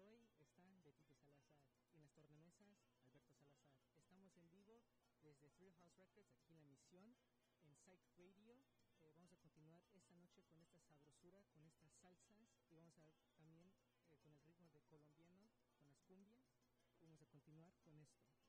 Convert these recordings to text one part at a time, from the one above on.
hoy están de Salazar. Y en las tornamesas, Alberto Salazar. Estamos en vivo desde Thrill House Records, aquí en la misión, en Psych Radio. Eh, vamos a continuar esta noche con esta sabrosura, con estas salsas. Y vamos a también eh, con el ritmo de colombiano, con las cumbias. Vamos a continuar con esto.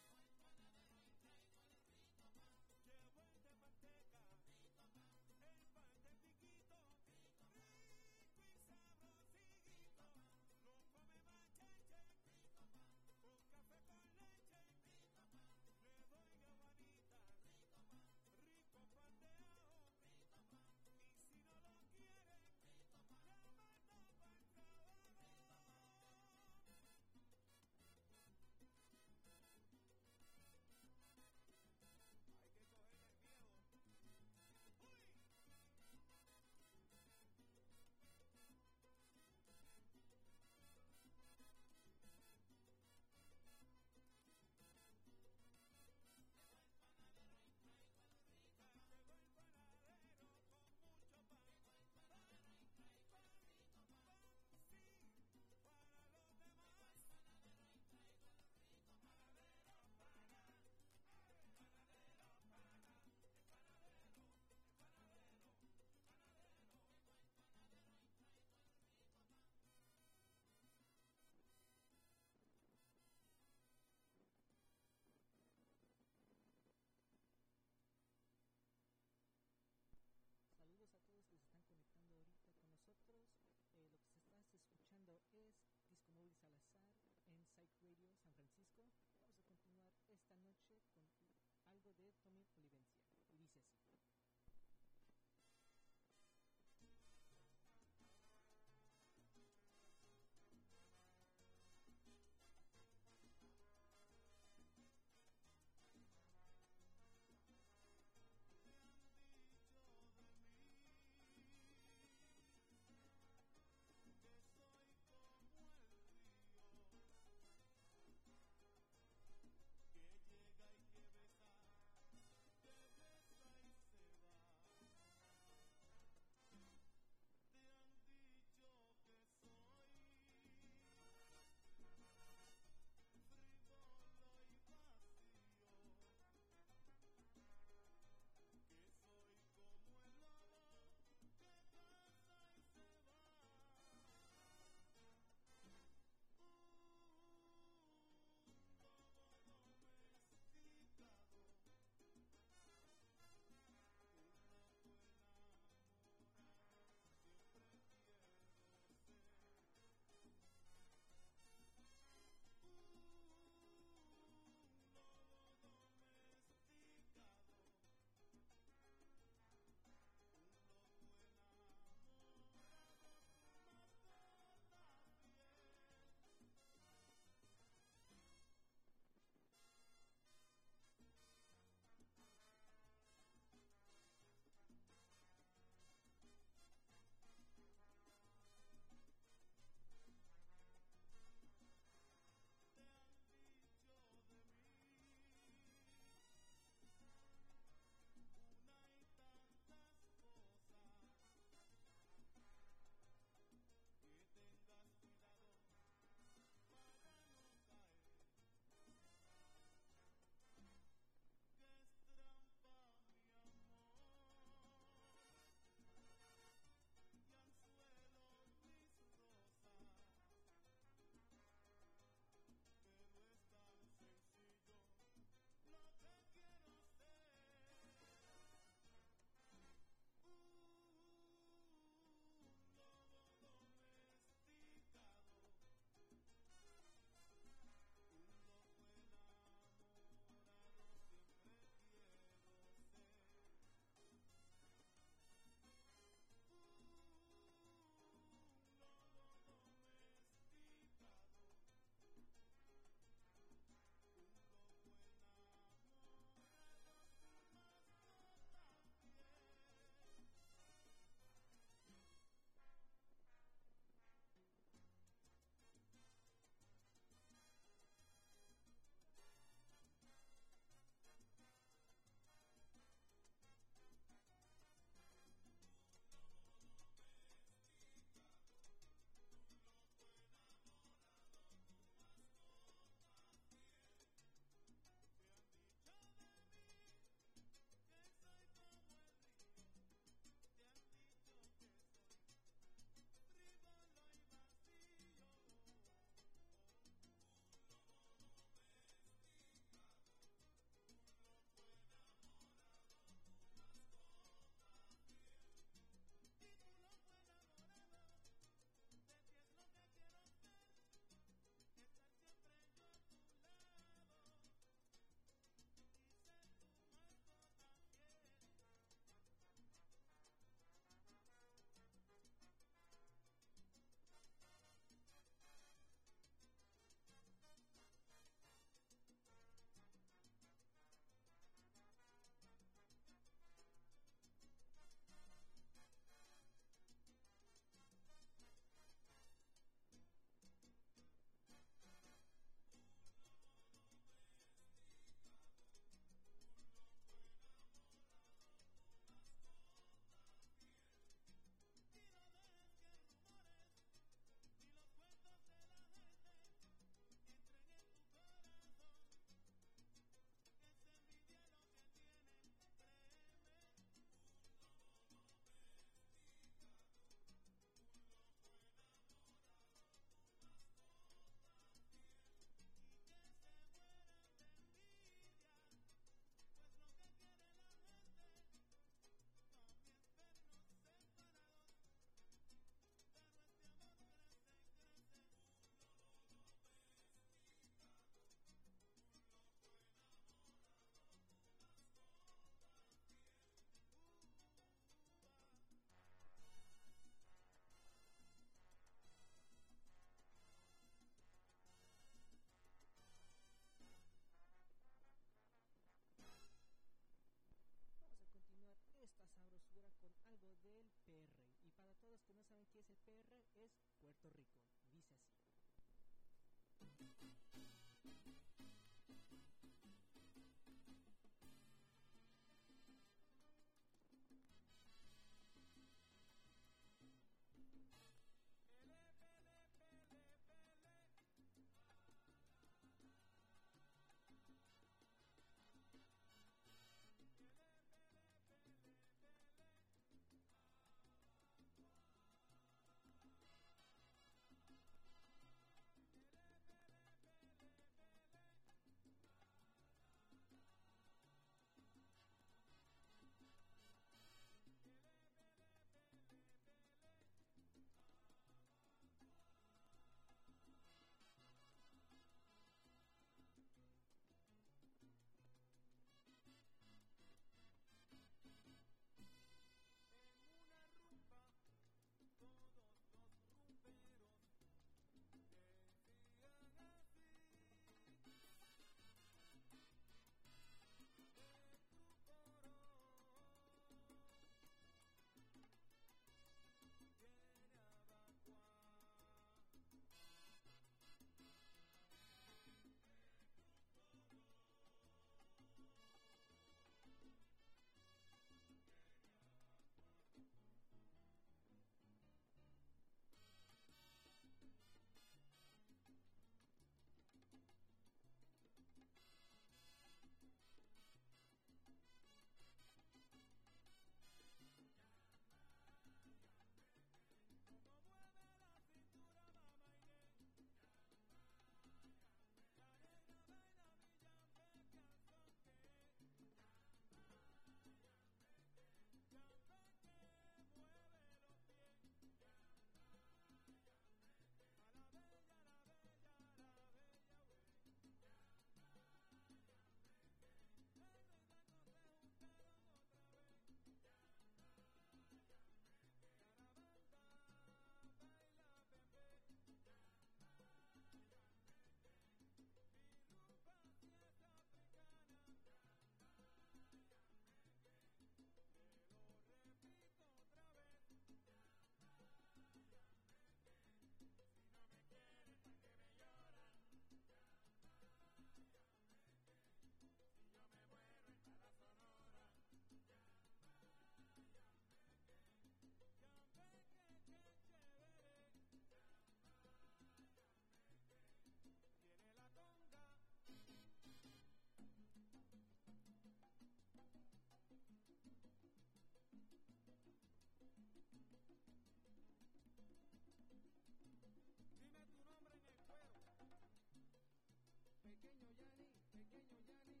Pequeño Yanni, pequeño Yanni.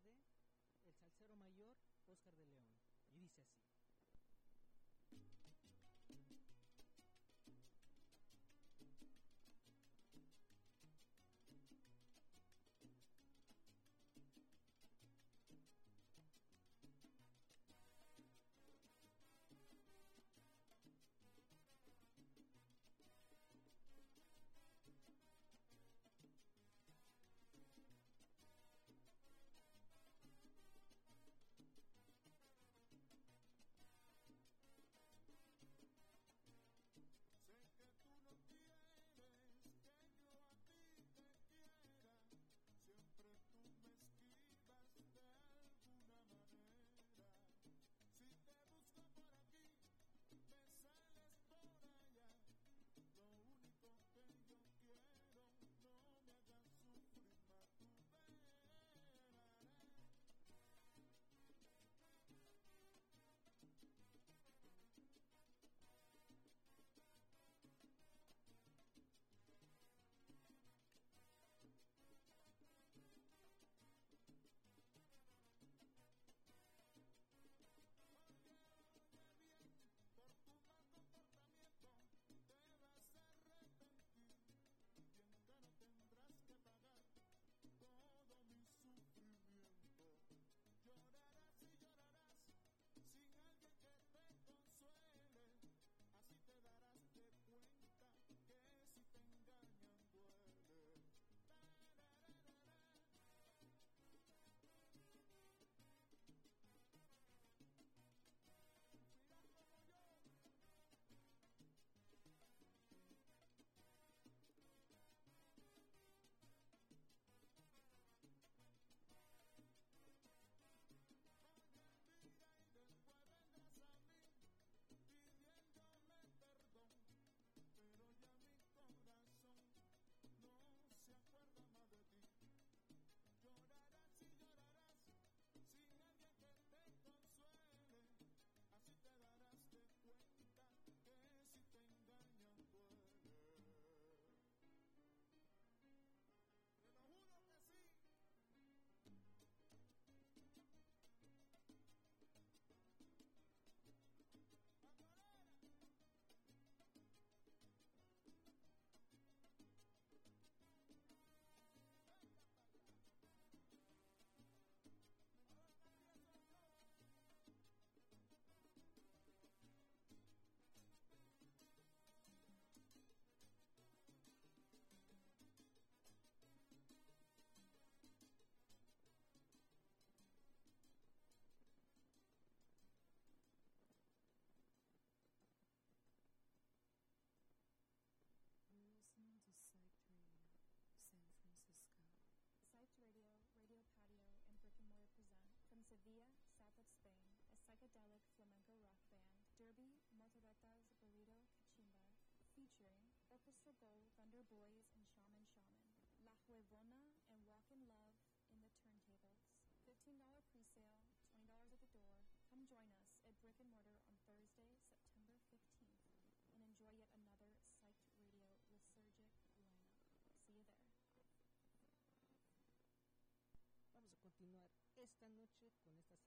de el salsero mayor Oscar de León. Y dice así. Orchestra Gold, Thunder Boys, and Shaman Shaman, La Huevona, and Walk in Love in the turntables. $15 pre-sale, $20 at the door. Come join us at Brick and Mortar on Thursday, September 15th, and enjoy yet another Psyched Radio Lysergic lineup. See you there. Vamos a continuar esta noche con esta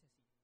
dice así.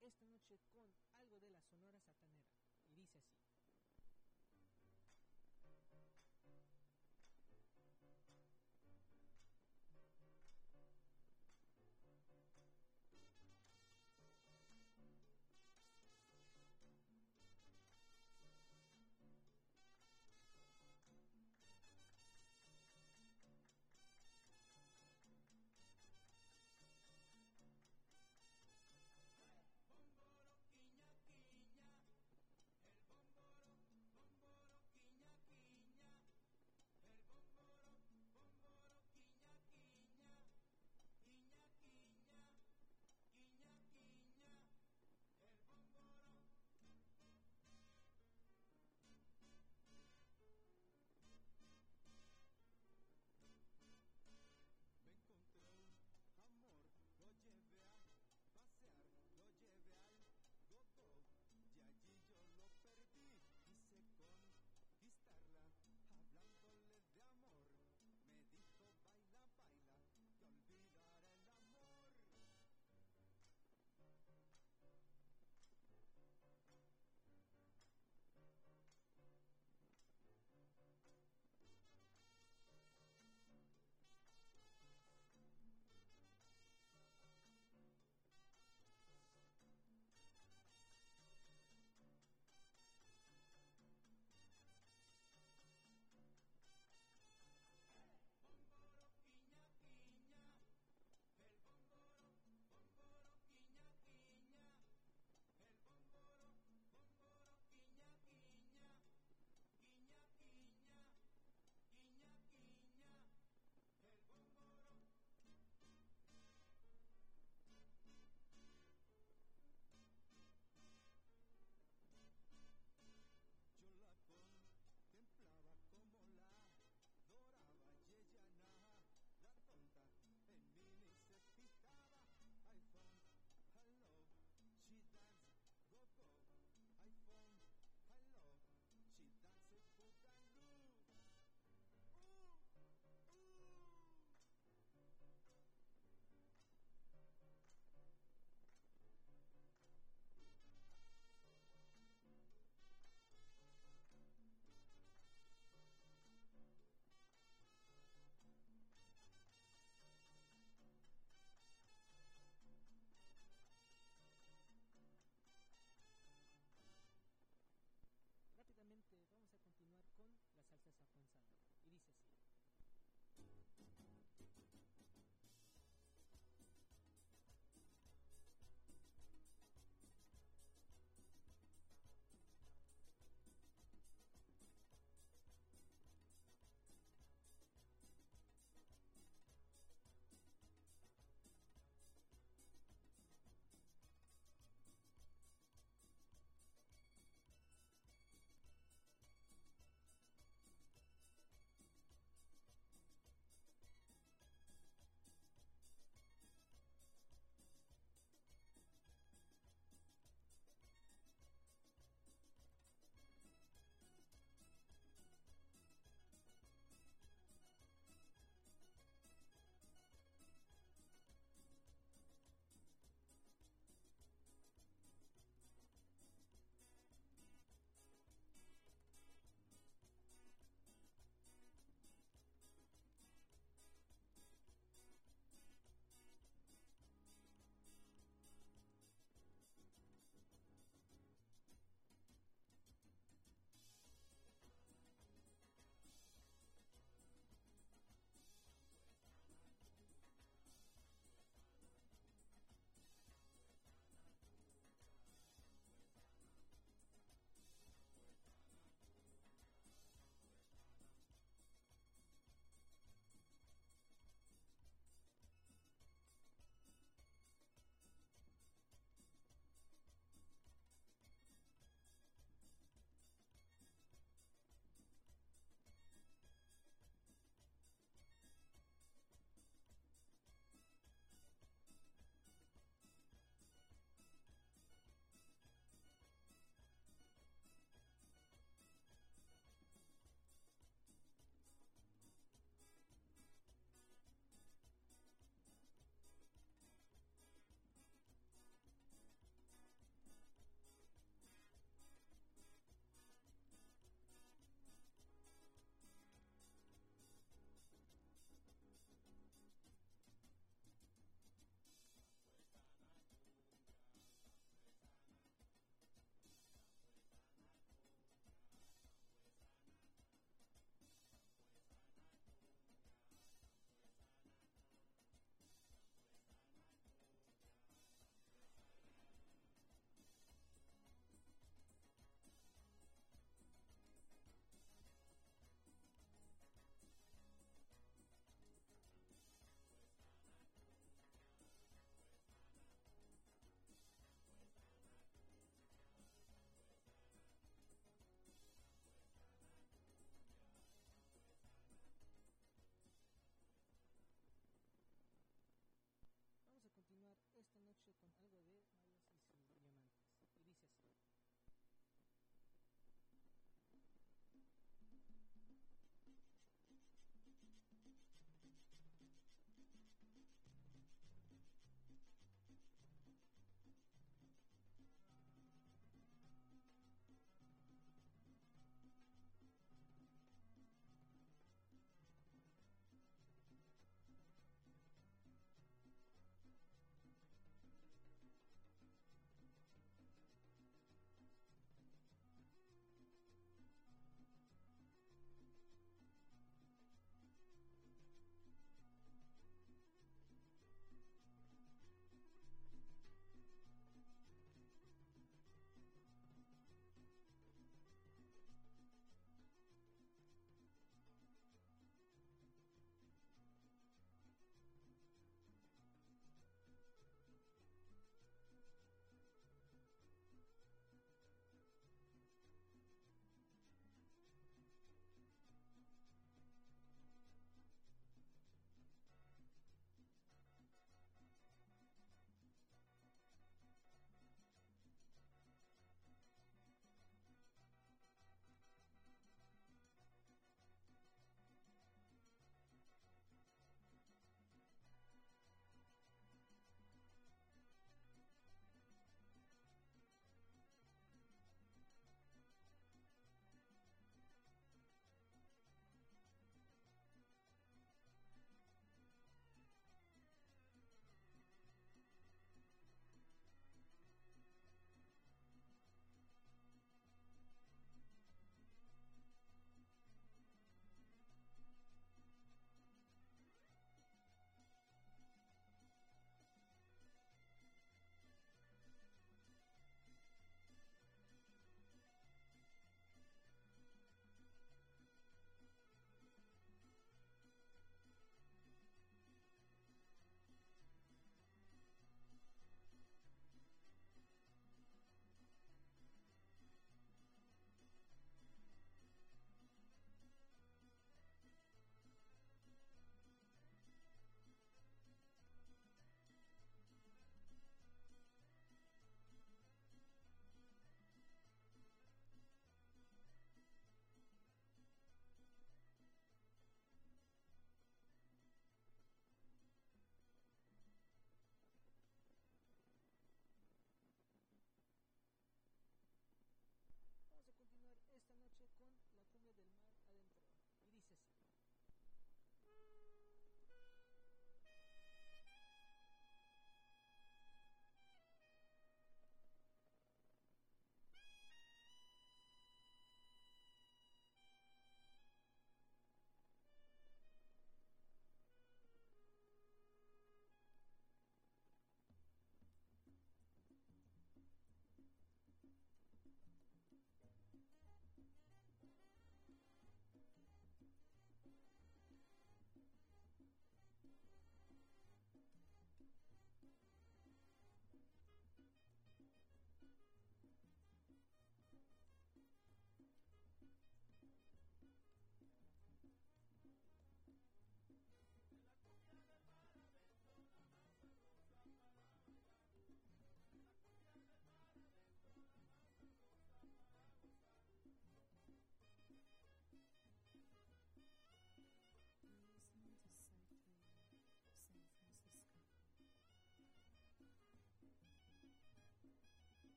Esta noche con algo de la Sonora Satanera. Y dice así.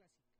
clásica.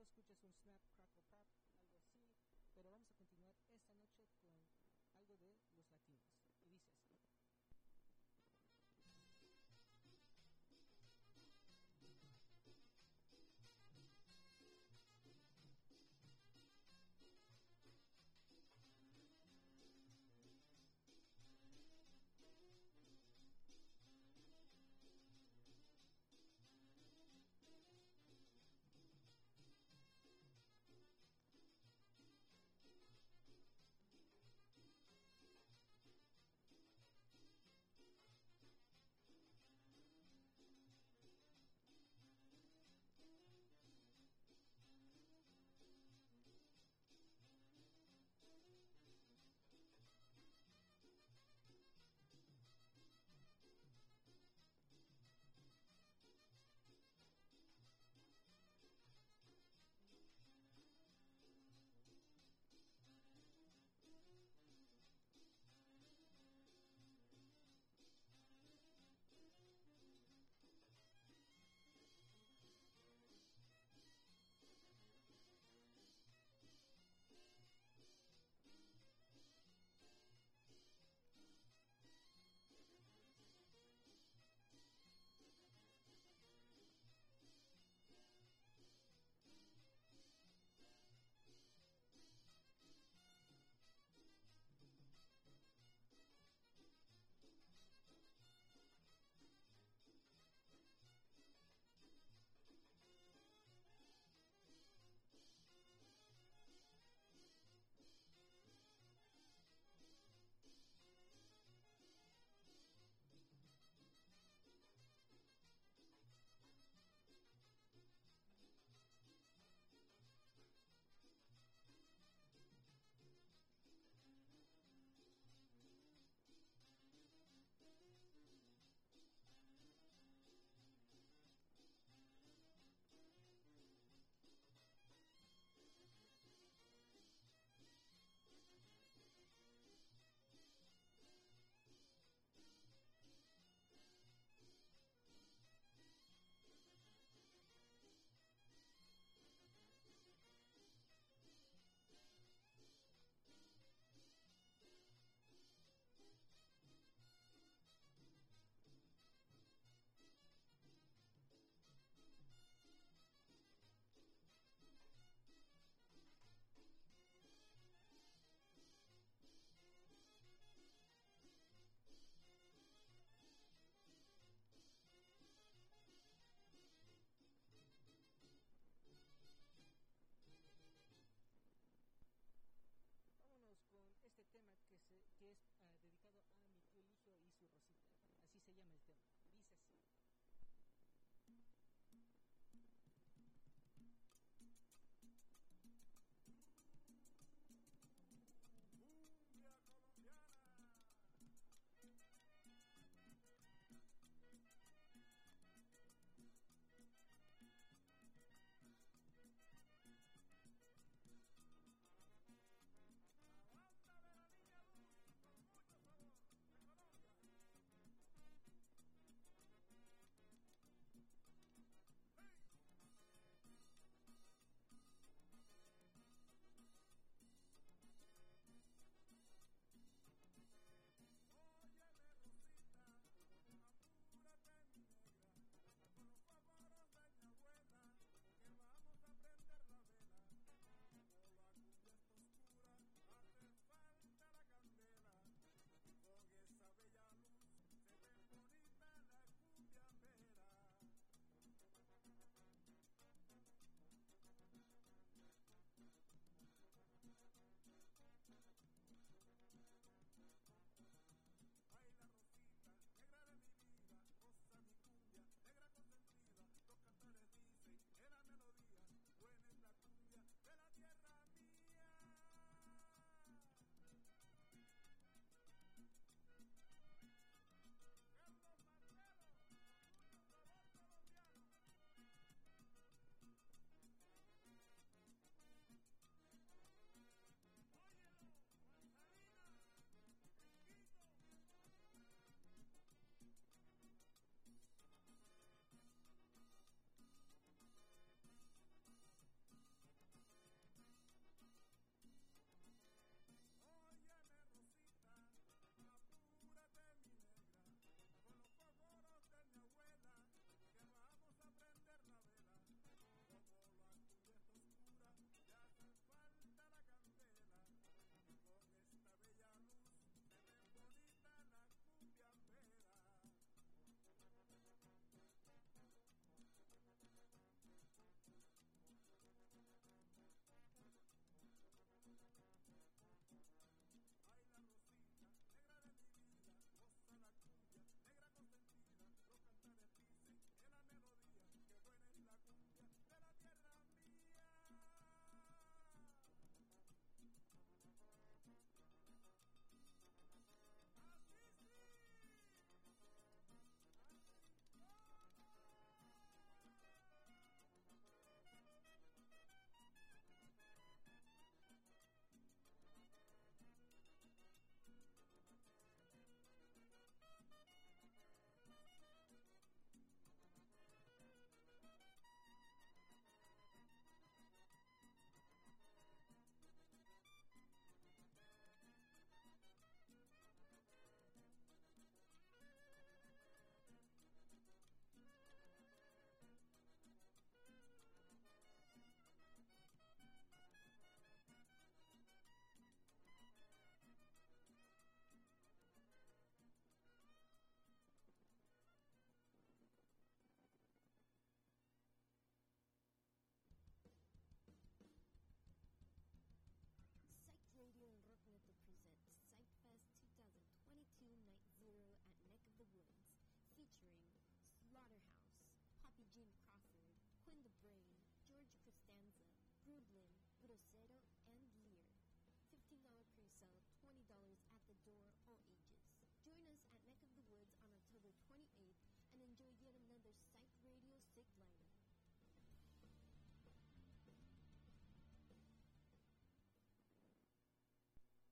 Eso escuchas un snap, crackle,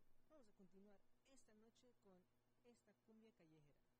Vamos a continuar esta noche con esta cumbia callejera.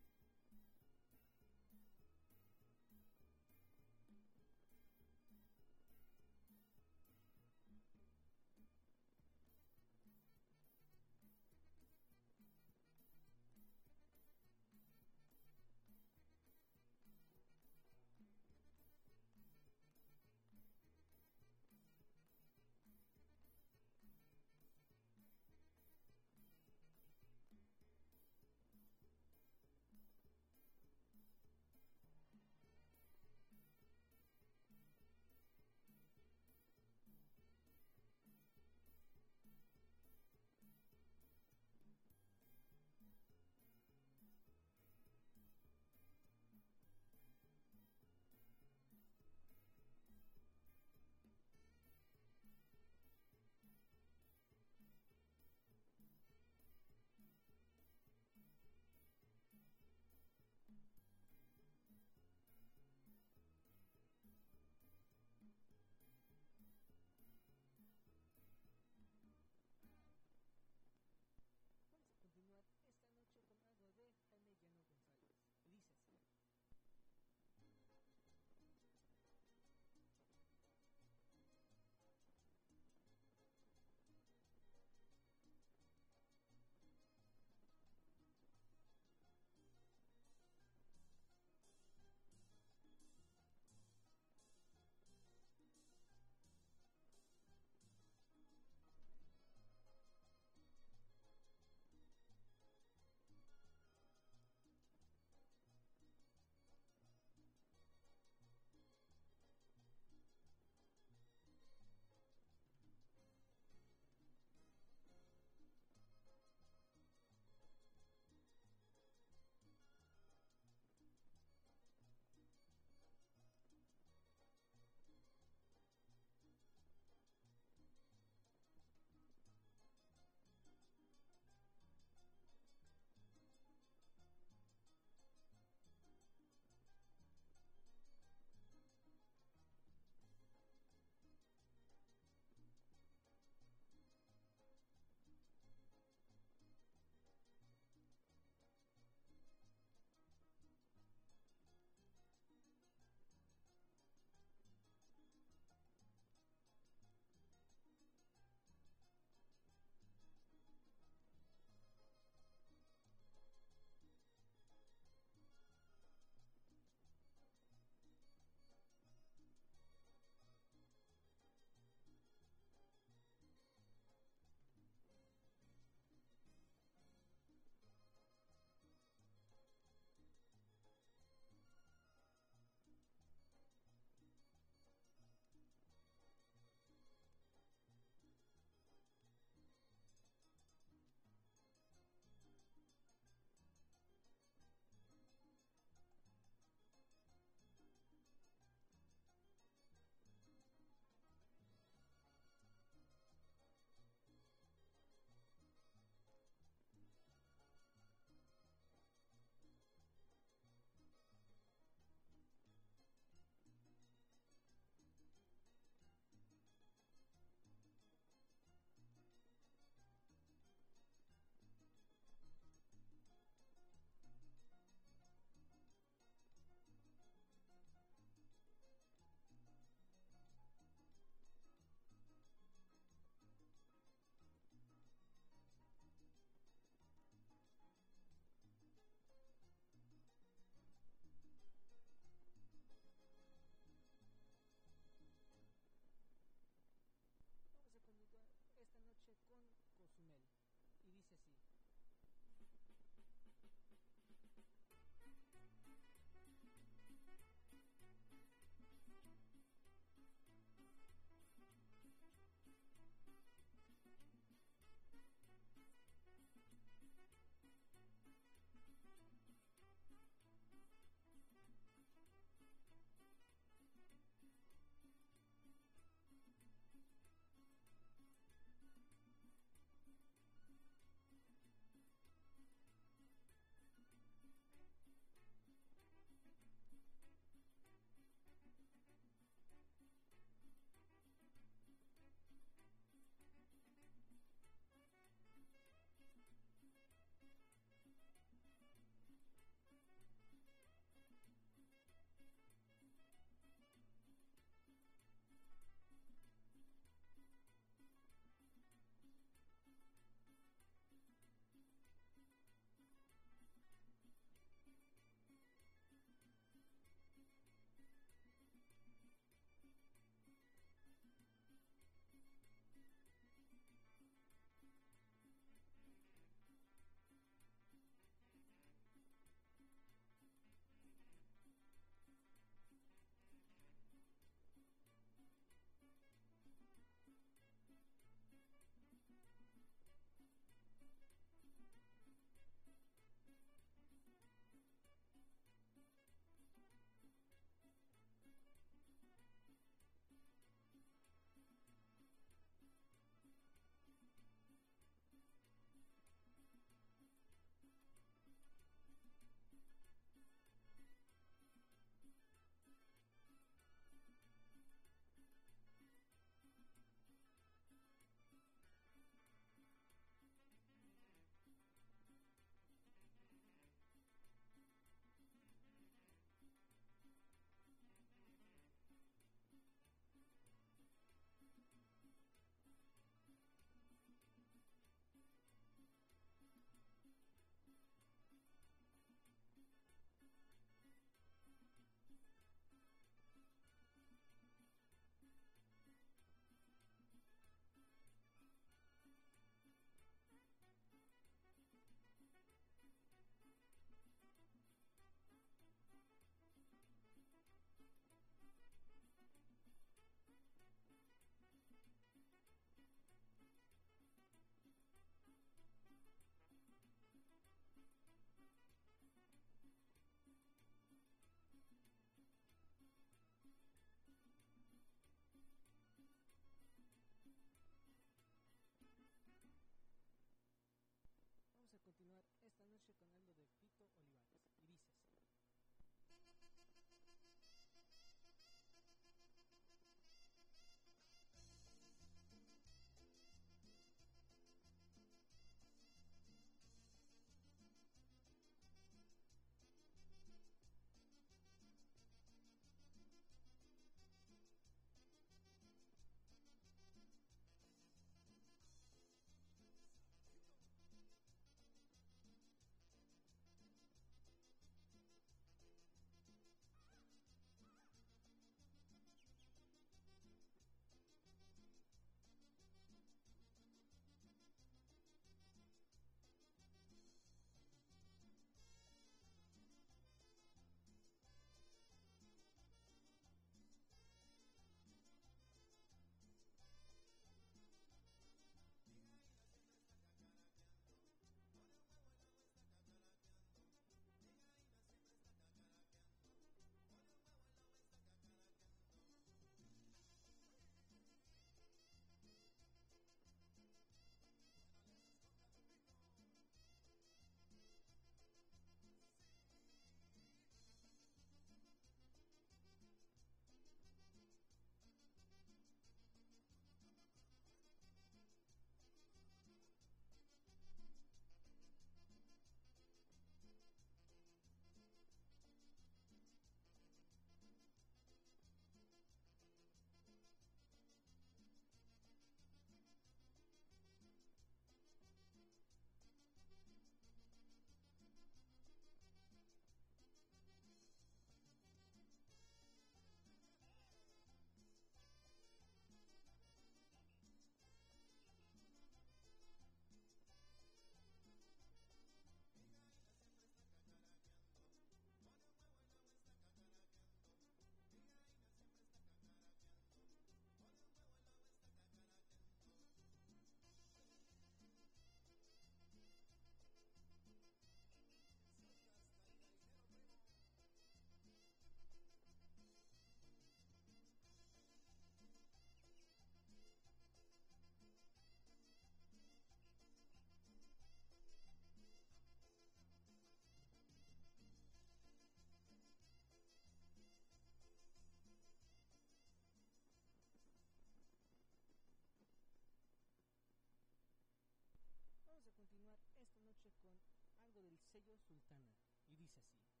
es así.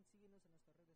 También síguenos en nuestras redes